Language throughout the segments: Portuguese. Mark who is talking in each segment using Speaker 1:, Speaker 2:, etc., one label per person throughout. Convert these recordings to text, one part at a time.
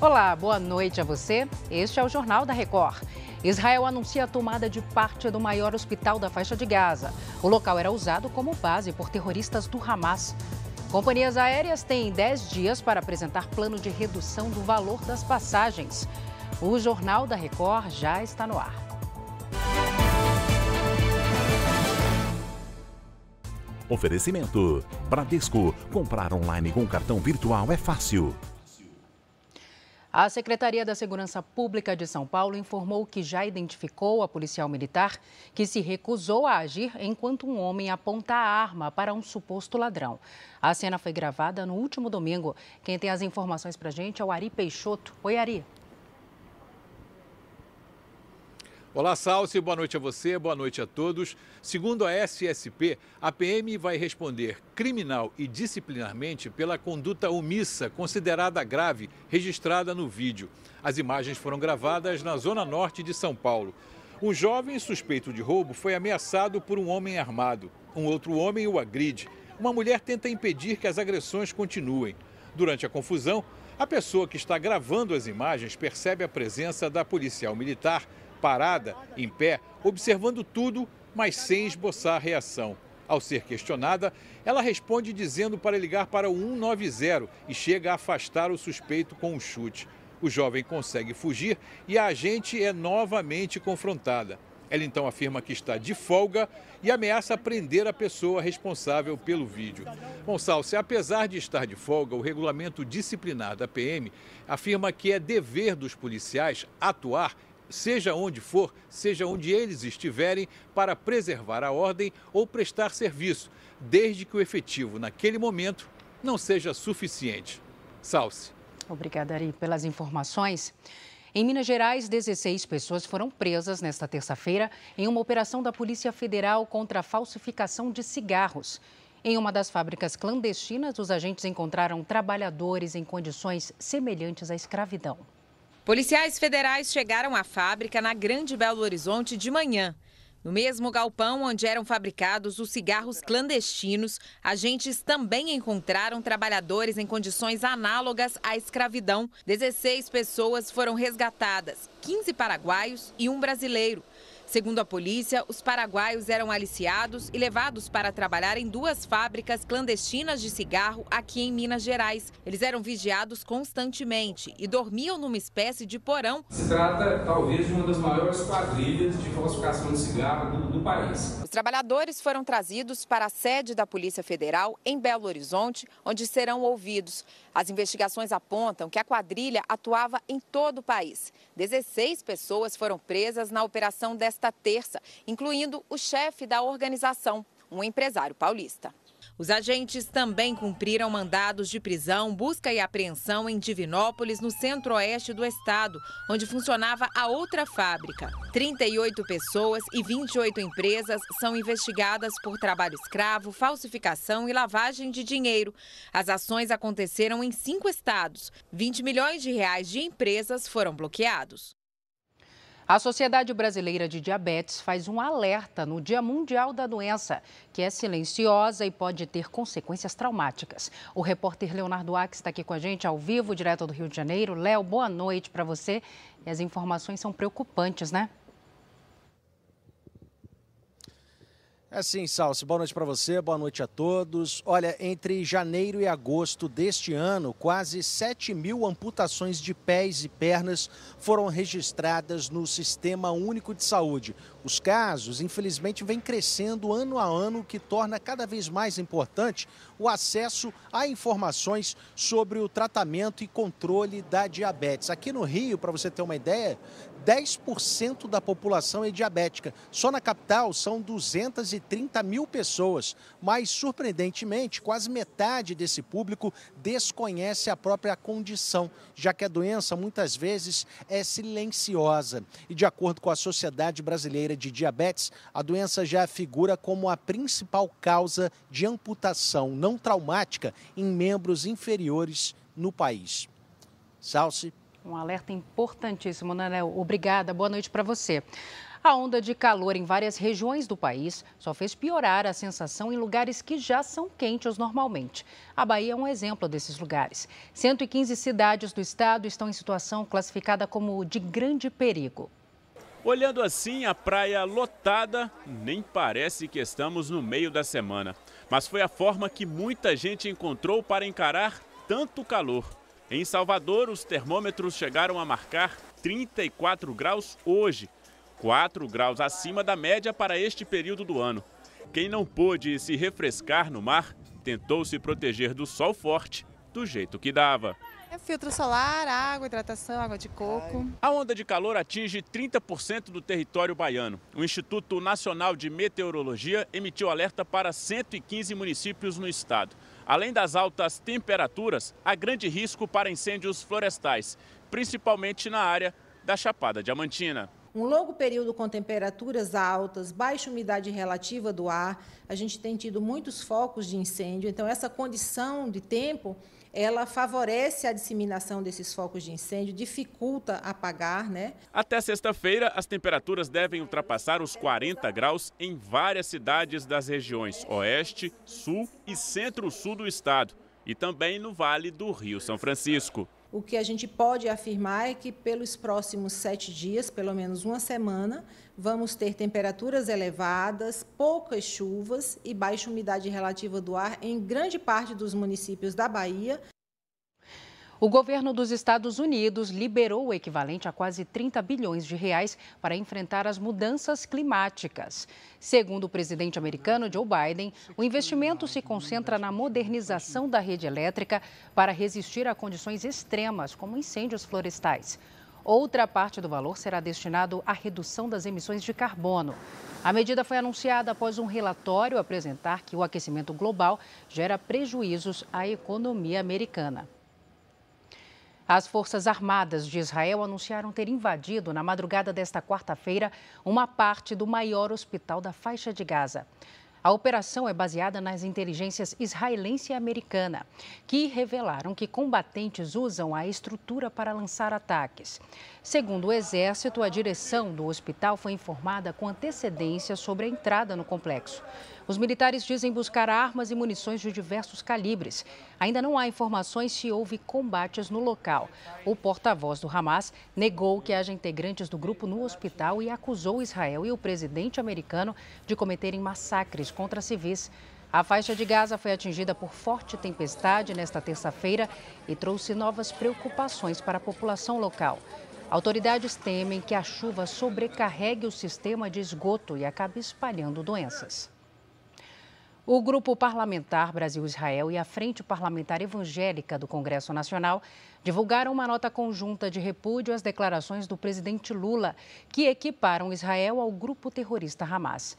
Speaker 1: Olá, boa noite a você. Este é o Jornal da Record. Israel anuncia a tomada de parte do maior hospital da faixa de Gaza. O local era usado como base por terroristas do Hamas. Companhias aéreas têm 10 dias para apresentar plano de redução do valor das passagens. O Jornal da Record já está no ar.
Speaker 2: Oferecimento: Bradesco. Comprar online com cartão virtual é fácil.
Speaker 1: A Secretaria da Segurança Pública de São Paulo informou que já identificou a policial militar que se recusou a agir enquanto um homem aponta a arma para um suposto ladrão. A cena foi gravada no último domingo. Quem tem as informações para gente é o Ari Peixoto. Oi, Ari.
Speaker 3: Olá, Salsi, boa noite a você, boa noite a todos. Segundo a SSP, a PM vai responder criminal e disciplinarmente pela conduta omissa considerada grave registrada no vídeo. As imagens foram gravadas na zona norte de São Paulo. Um jovem suspeito de roubo foi ameaçado por um homem armado. Um outro homem o agride. Uma mulher tenta impedir que as agressões continuem. Durante a confusão, a pessoa que está gravando as imagens percebe a presença da policial militar parada, em pé, observando tudo, mas sem esboçar reação. Ao ser questionada, ela responde dizendo para ligar para o 190 e chega a afastar o suspeito com um chute. O jovem consegue fugir e a agente é novamente confrontada. Ela então afirma que está de folga e ameaça prender a pessoa responsável pelo vídeo. Salce, apesar de estar de folga, o regulamento disciplinar da PM afirma que é dever dos policiais atuar seja onde for, seja onde eles estiverem, para preservar a ordem ou prestar serviço, desde que o efetivo naquele momento não seja suficiente. Salce.
Speaker 1: Obrigada, Ari, pelas informações. Em Minas Gerais, 16 pessoas foram presas nesta terça-feira em uma operação da Polícia Federal contra a falsificação de cigarros. Em uma das fábricas clandestinas, os agentes encontraram trabalhadores em condições semelhantes à escravidão.
Speaker 4: Policiais federais chegaram à fábrica na Grande Belo Horizonte de manhã. No mesmo galpão onde eram fabricados os cigarros clandestinos, agentes também encontraram trabalhadores em condições análogas à escravidão. 16 pessoas foram resgatadas, 15 paraguaios e um brasileiro. Segundo a polícia, os paraguaios eram aliciados e levados para trabalhar em duas fábricas clandestinas de cigarro aqui em Minas Gerais. Eles eram vigiados constantemente e dormiam numa espécie de porão.
Speaker 5: Se trata, talvez, de uma das maiores quadrilhas de falsificação de cigarro do, do país.
Speaker 4: Os trabalhadores foram trazidos para a sede da Polícia Federal em Belo Horizonte, onde serão ouvidos. As investigações apontam que a quadrilha atuava em todo o país. 16 pessoas foram presas na operação desta terça, incluindo o chefe da organização, um empresário paulista. Os agentes também cumpriram mandados de prisão, busca e apreensão em Divinópolis, no centro-oeste do estado, onde funcionava a outra fábrica. 38 pessoas e 28 empresas são investigadas por trabalho escravo, falsificação e lavagem de dinheiro. As ações aconteceram em cinco estados. 20 milhões de reais de empresas foram bloqueados.
Speaker 1: A Sociedade Brasileira de Diabetes faz um alerta no Dia Mundial da Doença, que é silenciosa e pode ter consequências traumáticas. O repórter Leonardo Ax está aqui com a gente ao vivo, direto do Rio de Janeiro. Léo, boa noite para você. E as informações são preocupantes, né?
Speaker 6: É sim, Salsi. Boa noite para você, boa noite a todos. Olha, entre janeiro e agosto deste ano, quase 7 mil amputações de pés e pernas foram registradas no Sistema Único de Saúde. Os casos, infelizmente, vêm crescendo ano a ano, o que torna cada vez mais importante o acesso a informações sobre o tratamento e controle da diabetes. Aqui no Rio, para você ter uma ideia, 10% da população é diabética. Só na capital são 230 mil pessoas, mas surpreendentemente, quase metade desse público desconhece a própria condição, já que a doença muitas vezes é silenciosa. E de acordo com a Sociedade Brasileira de Diabetes, a doença já figura como a principal causa de amputação não traumática em membros inferiores no país. Salce.
Speaker 1: Um alerta importantíssimo, Léo? Obrigada, boa noite para você. A onda de calor em várias regiões do país só fez piorar a sensação em lugares que já são quentes normalmente. A Bahia é um exemplo desses lugares. 115 cidades do estado estão em situação classificada como de grande perigo.
Speaker 7: Olhando assim a praia lotada, nem parece que estamos no meio da semana. Mas foi a forma que muita gente encontrou para encarar tanto calor. Em Salvador, os termômetros chegaram a marcar 34 graus hoje 4 graus acima da média para este período do ano. Quem não pôde se refrescar no mar tentou se proteger do sol forte do jeito que dava.
Speaker 8: É filtro solar, água, hidratação, água de coco.
Speaker 7: A onda de calor atinge 30% do território baiano. O Instituto Nacional de Meteorologia emitiu alerta para 115 municípios no estado. Além das altas temperaturas, há grande risco para incêndios florestais, principalmente na área da Chapada Diamantina.
Speaker 9: Um longo período com temperaturas altas, baixa umidade relativa do ar, a gente tem tido muitos focos de incêndio, então essa condição de tempo ela favorece a disseminação desses focos de incêndio, dificulta apagar, né?
Speaker 7: Até sexta-feira, as temperaturas devem ultrapassar os 40 graus em várias cidades das regiões Oeste, Sul e Centro-Sul do estado e também no Vale do Rio São Francisco.
Speaker 9: O que a gente pode afirmar é que pelos próximos sete dias, pelo menos uma semana, vamos ter temperaturas elevadas, poucas chuvas e baixa umidade relativa do ar em grande parte dos municípios da Bahia.
Speaker 1: O governo dos Estados Unidos liberou o equivalente a quase 30 bilhões de reais para enfrentar as mudanças climáticas. Segundo o presidente americano Joe Biden, o investimento se concentra na modernização da rede elétrica para resistir a condições extremas, como incêndios florestais. Outra parte do valor será destinado à redução das emissões de carbono. A medida foi anunciada após um relatório apresentar que o aquecimento global gera prejuízos à economia americana. As Forças Armadas de Israel anunciaram ter invadido, na madrugada desta quarta-feira, uma parte do maior hospital da faixa de Gaza. A operação é baseada nas inteligências israelense e americana, que revelaram que combatentes usam a estrutura para lançar ataques. Segundo o Exército, a direção do hospital foi informada com antecedência sobre a entrada no complexo. Os militares dizem buscar armas e munições de diversos calibres. Ainda não há informações se houve combates no local. O porta-voz do Hamas negou que haja integrantes do grupo no hospital e acusou Israel e o presidente americano de cometerem massacres contra civis. A faixa de Gaza foi atingida por forte tempestade nesta terça-feira e trouxe novas preocupações para a população local. Autoridades temem que a chuva sobrecarregue o sistema de esgoto e acabe espalhando doenças. O Grupo Parlamentar Brasil-Israel e a Frente Parlamentar Evangélica do Congresso Nacional divulgaram uma nota conjunta de repúdio às declarações do presidente Lula, que equiparam Israel ao grupo terrorista Hamas.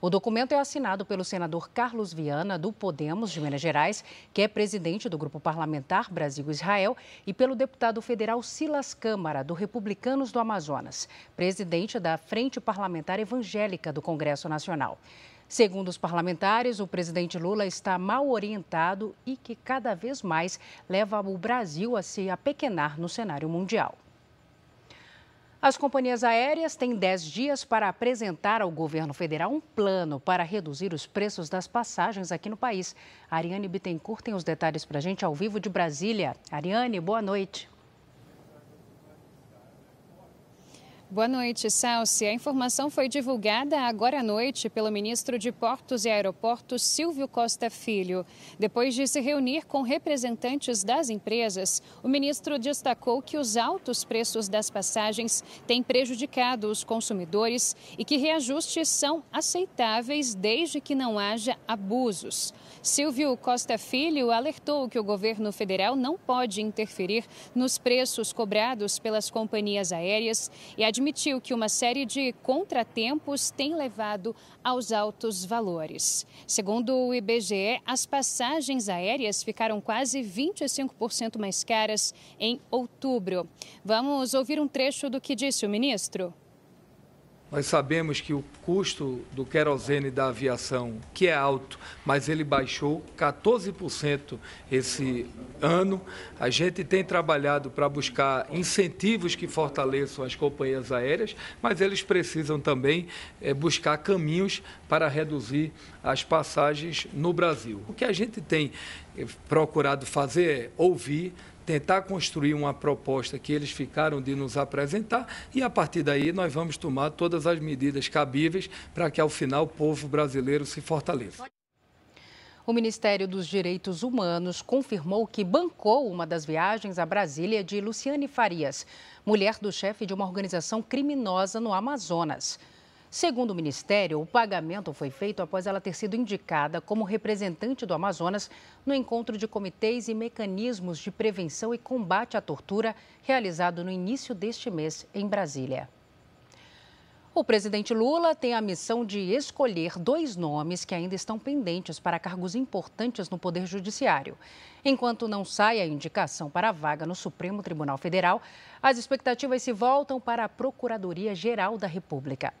Speaker 1: O documento é assinado pelo senador Carlos Viana, do Podemos de Minas Gerais, que é presidente do Grupo Parlamentar Brasil-Israel, e pelo deputado federal Silas Câmara, do Republicanos do Amazonas, presidente da Frente Parlamentar Evangélica do Congresso Nacional. Segundo os parlamentares, o presidente Lula está mal orientado e que cada vez mais leva o Brasil a se apequenar no cenário mundial. As companhias aéreas têm 10 dias para apresentar ao governo federal um plano para reduzir os preços das passagens aqui no país. Ariane Bittencourt tem os detalhes para a gente ao vivo de Brasília. Ariane, boa noite.
Speaker 10: Boa noite, Salsi. A informação foi divulgada agora à noite pelo ministro de Portos e Aeroportos, Silvio Costa Filho. Depois de se reunir com representantes das empresas, o ministro destacou que os altos preços das passagens têm prejudicado os consumidores e que reajustes são aceitáveis desde que não haja abusos. Silvio Costa Filho alertou que o governo federal não pode interferir nos preços cobrados pelas companhias aéreas e admitiu que uma série de contratempos tem levado aos altos valores. Segundo o IBGE, as passagens aéreas ficaram quase 25% mais caras em outubro. Vamos ouvir um trecho do que disse o ministro.
Speaker 11: Nós sabemos que o custo do querosene da aviação, que é alto, mas ele baixou 14% esse ano. A gente tem trabalhado para buscar incentivos que fortaleçam as companhias aéreas, mas eles precisam também é, buscar caminhos para reduzir as passagens no Brasil. O que a gente tem procurado fazer ouvir tentar construir uma proposta que eles ficaram de nos apresentar e a partir daí nós vamos tomar todas as medidas cabíveis para que ao final o povo brasileiro se fortaleça.
Speaker 1: O Ministério dos Direitos Humanos confirmou que bancou uma das viagens a Brasília de Luciane Farias, mulher do chefe de uma organização criminosa no Amazonas. Segundo o Ministério, o pagamento foi feito após ela ter sido indicada como representante do Amazonas no encontro de comitês e mecanismos de prevenção e combate à tortura realizado no início deste mês em Brasília. O presidente Lula tem a missão de escolher dois nomes que ainda estão pendentes para cargos importantes no Poder Judiciário. Enquanto não sai a indicação para a vaga no Supremo Tribunal Federal, as expectativas se voltam para a Procuradoria-Geral da República.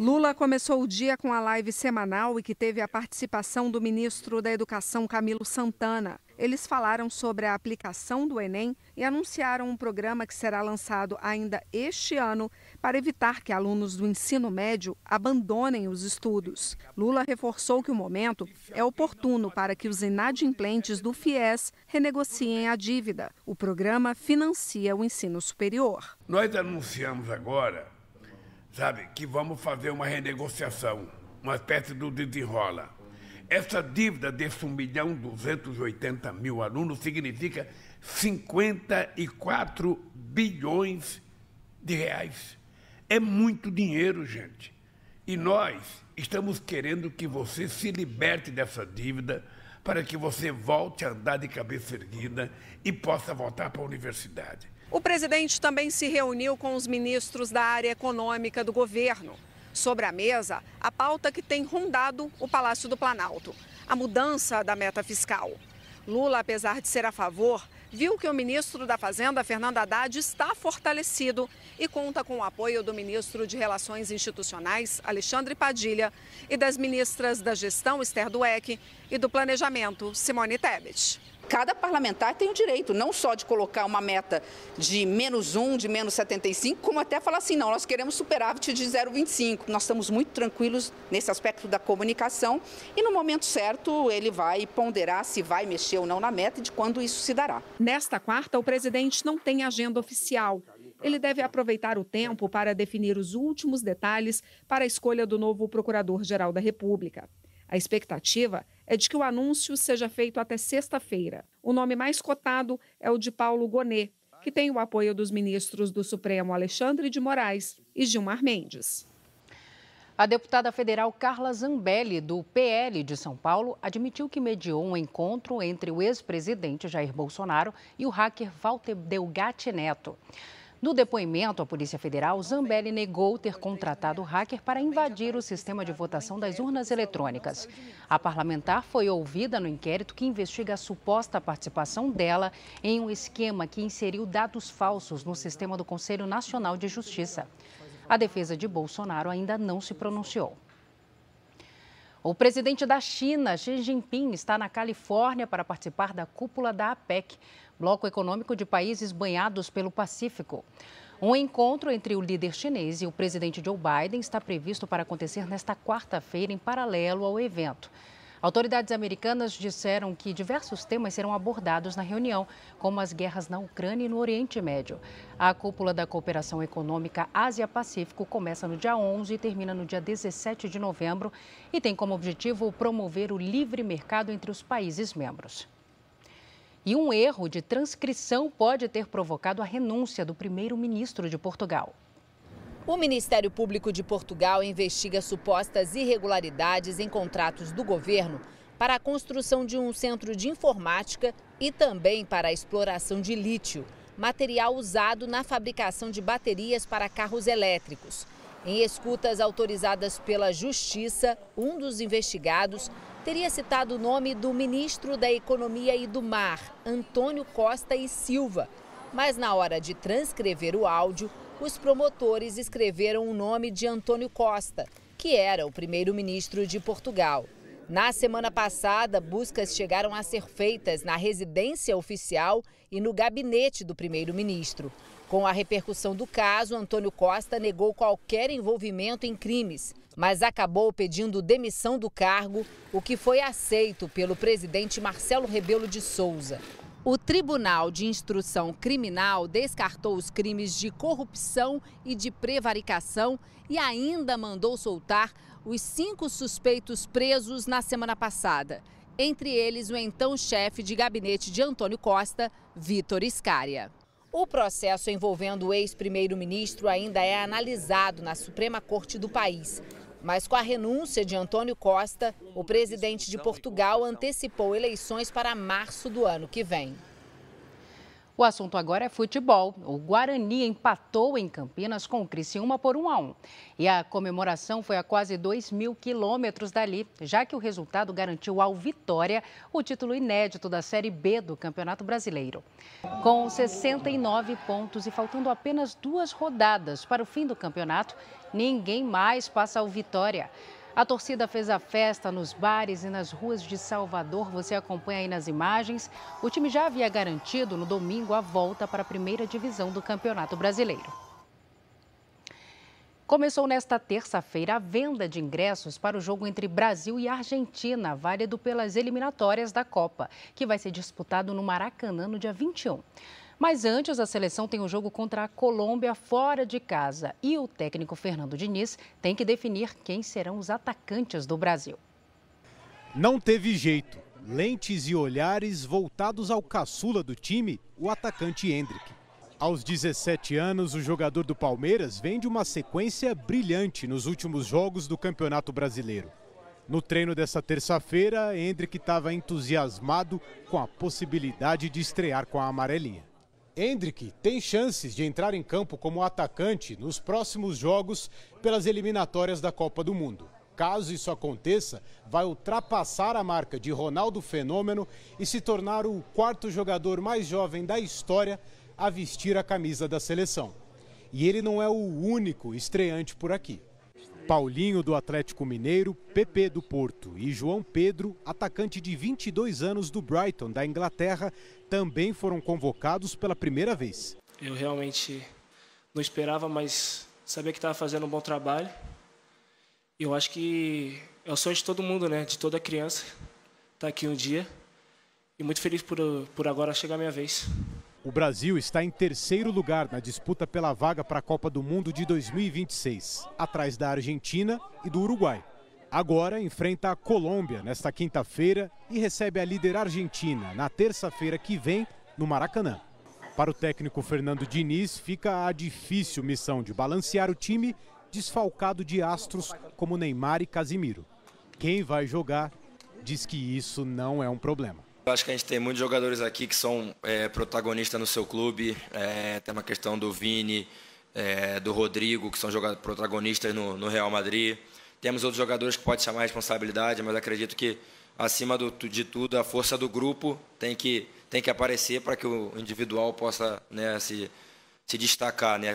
Speaker 12: Lula começou o dia com a live semanal e que teve a participação do ministro da Educação Camilo Santana. Eles falaram sobre a aplicação do Enem e anunciaram um programa que será lançado ainda este ano para evitar que alunos do ensino médio abandonem os estudos. Lula reforçou que o momento é oportuno para que os inadimplentes do FIES renegociem a dívida. O programa financia o ensino superior.
Speaker 13: Nós anunciamos agora sabe, que vamos fazer uma renegociação, uma espécie do desenrola. Essa dívida desse 1 milhão 280 mil alunos significa 54 bilhões de reais. É muito dinheiro, gente. E nós estamos querendo que você se liberte dessa dívida para que você volte a andar de cabeça erguida e possa voltar para a universidade.
Speaker 12: O presidente também se reuniu com os ministros da área econômica do governo. Sobre a mesa, a pauta que tem rondado o Palácio do Planalto: a mudança da meta fiscal. Lula, apesar de ser a favor, viu que o ministro da Fazenda, Fernando Haddad, está fortalecido e conta com o apoio do ministro de Relações Institucionais, Alexandre Padilha, e das ministras da Gestão, Esther Dueck, e do Planejamento, Simone Tebet
Speaker 14: cada parlamentar tem o direito não só de colocar uma meta de menos 1, de menos 75, como até falar assim, não, nós queremos superávit de 0,25. Nós estamos muito tranquilos nesse aspecto da comunicação e no momento certo ele vai ponderar se vai mexer ou não na meta e de quando isso se dará.
Speaker 12: Nesta quarta, o presidente não tem agenda oficial. Ele deve aproveitar o tempo para definir os últimos detalhes para a escolha do novo Procurador-Geral da República. A expectativa é de que o anúncio seja feito até sexta-feira. O nome mais cotado é o de Paulo Gonet, que tem o apoio dos ministros do Supremo Alexandre de Moraes e Gilmar Mendes.
Speaker 1: A deputada federal Carla Zambelli, do PL de São Paulo, admitiu que mediou um encontro entre o ex-presidente Jair Bolsonaro e o hacker Walter Delgatti Neto. No depoimento à Polícia Federal, Zambelli negou ter contratado o hacker para invadir o sistema de votação das urnas eletrônicas. A parlamentar foi ouvida no inquérito que investiga a suposta participação dela em um esquema que inseriu dados falsos no sistema do Conselho Nacional de Justiça. A defesa de Bolsonaro ainda não se pronunciou. O presidente da China, Xi Jinping, está na Califórnia para participar da cúpula da APEC, Bloco Econômico de Países Banhados pelo Pacífico. Um encontro entre o líder chinês e o presidente Joe Biden está previsto para acontecer nesta quarta-feira, em paralelo ao evento. Autoridades americanas disseram que diversos temas serão abordados na reunião, como as guerras na Ucrânia e no Oriente Médio. A cúpula da cooperação econômica Ásia-Pacífico começa no dia 11 e termina no dia 17 de novembro e tem como objetivo promover o livre mercado entre os países membros. E um erro de transcrição pode ter provocado a renúncia do primeiro-ministro de Portugal.
Speaker 15: O Ministério Público de Portugal investiga supostas irregularidades em contratos do governo para a construção de um centro de informática e também para a exploração de lítio, material usado na fabricação de baterias para carros elétricos. Em escutas autorizadas pela Justiça, um dos investigados teria citado o nome do ministro da Economia e do Mar, Antônio Costa e Silva. Mas na hora de transcrever o áudio, os promotores escreveram o nome de Antônio Costa, que era o primeiro-ministro de Portugal. Na semana passada, buscas chegaram a ser feitas na residência oficial e no gabinete do primeiro-ministro. Com a repercussão do caso, Antônio Costa negou qualquer envolvimento em crimes, mas acabou pedindo demissão do cargo, o que foi aceito pelo presidente Marcelo Rebelo de Souza. O Tribunal de Instrução Criminal descartou os crimes de corrupção e de prevaricação e ainda mandou soltar os cinco suspeitos presos na semana passada. Entre eles, o então chefe de gabinete de Antônio Costa, Vitor Iscaria. O processo envolvendo o ex-primeiro-ministro ainda é analisado na Suprema Corte do país. Mas com a renúncia de Antônio Costa, o presidente de Portugal antecipou eleições para março do ano que vem.
Speaker 1: O assunto agora é futebol. O Guarani empatou em Campinas com o Criciúma por 1 a 1. E a comemoração foi a quase 2 mil quilômetros dali, já que o resultado garantiu ao Vitória o título inédito da Série B do Campeonato Brasileiro. Com 69 pontos e faltando apenas duas rodadas para o fim do campeonato, ninguém mais passa ao Vitória. A torcida fez a festa nos bares e nas ruas de Salvador. Você acompanha aí nas imagens. O time já havia garantido no domingo a volta para a primeira divisão do Campeonato Brasileiro. Começou nesta terça-feira a venda de ingressos para o jogo entre Brasil e Argentina, válido pelas eliminatórias da Copa, que vai ser disputado no Maracanã no dia 21. Mas antes, a seleção tem o um jogo contra a Colômbia fora de casa. E o técnico Fernando Diniz tem que definir quem serão os atacantes do Brasil.
Speaker 16: Não teve jeito. Lentes e olhares voltados ao caçula do time, o atacante Hendrick. Aos 17 anos, o jogador do Palmeiras vem de uma sequência brilhante nos últimos jogos do Campeonato Brasileiro. No treino dessa terça-feira, Hendrick estava entusiasmado com a possibilidade de estrear com a amarelinha. Hendrick tem chances de entrar em campo como atacante nos próximos jogos pelas eliminatórias da Copa do Mundo. Caso isso aconteça, vai ultrapassar a marca de Ronaldo Fenômeno e se tornar o quarto jogador mais jovem da história a vestir a camisa da seleção. E ele não é o único estreante por aqui. Paulinho do Atlético Mineiro, PP do Porto e João Pedro, atacante de 22 anos do Brighton, da Inglaterra, também foram convocados pela primeira vez.
Speaker 17: Eu realmente não esperava, mas sabia que estava fazendo um bom trabalho. Eu acho que é o sonho de todo mundo, né? De toda criança estar tá aqui um dia. E muito feliz por, por agora chegar a minha vez.
Speaker 16: O Brasil está em terceiro lugar na disputa pela vaga para a Copa do Mundo de 2026, atrás da Argentina e do Uruguai. Agora enfrenta a Colômbia nesta quinta-feira e recebe a líder argentina na terça-feira que vem no Maracanã. Para o técnico Fernando Diniz, fica a difícil missão de balancear o time desfalcado de astros como Neymar e Casimiro. Quem vai jogar diz que isso não é um problema.
Speaker 18: Eu acho que a gente tem muitos jogadores aqui que são é, protagonistas no seu clube. É, tem uma questão do Vini, é, do Rodrigo, que são protagonistas no, no, Real Madrid. Temos outros jogadores que podem chamar a responsabilidade, mas acredito que, acima do, de tudo, a força do grupo tem que, tem que aparecer para que o individual possa né, se, se destacar. Né?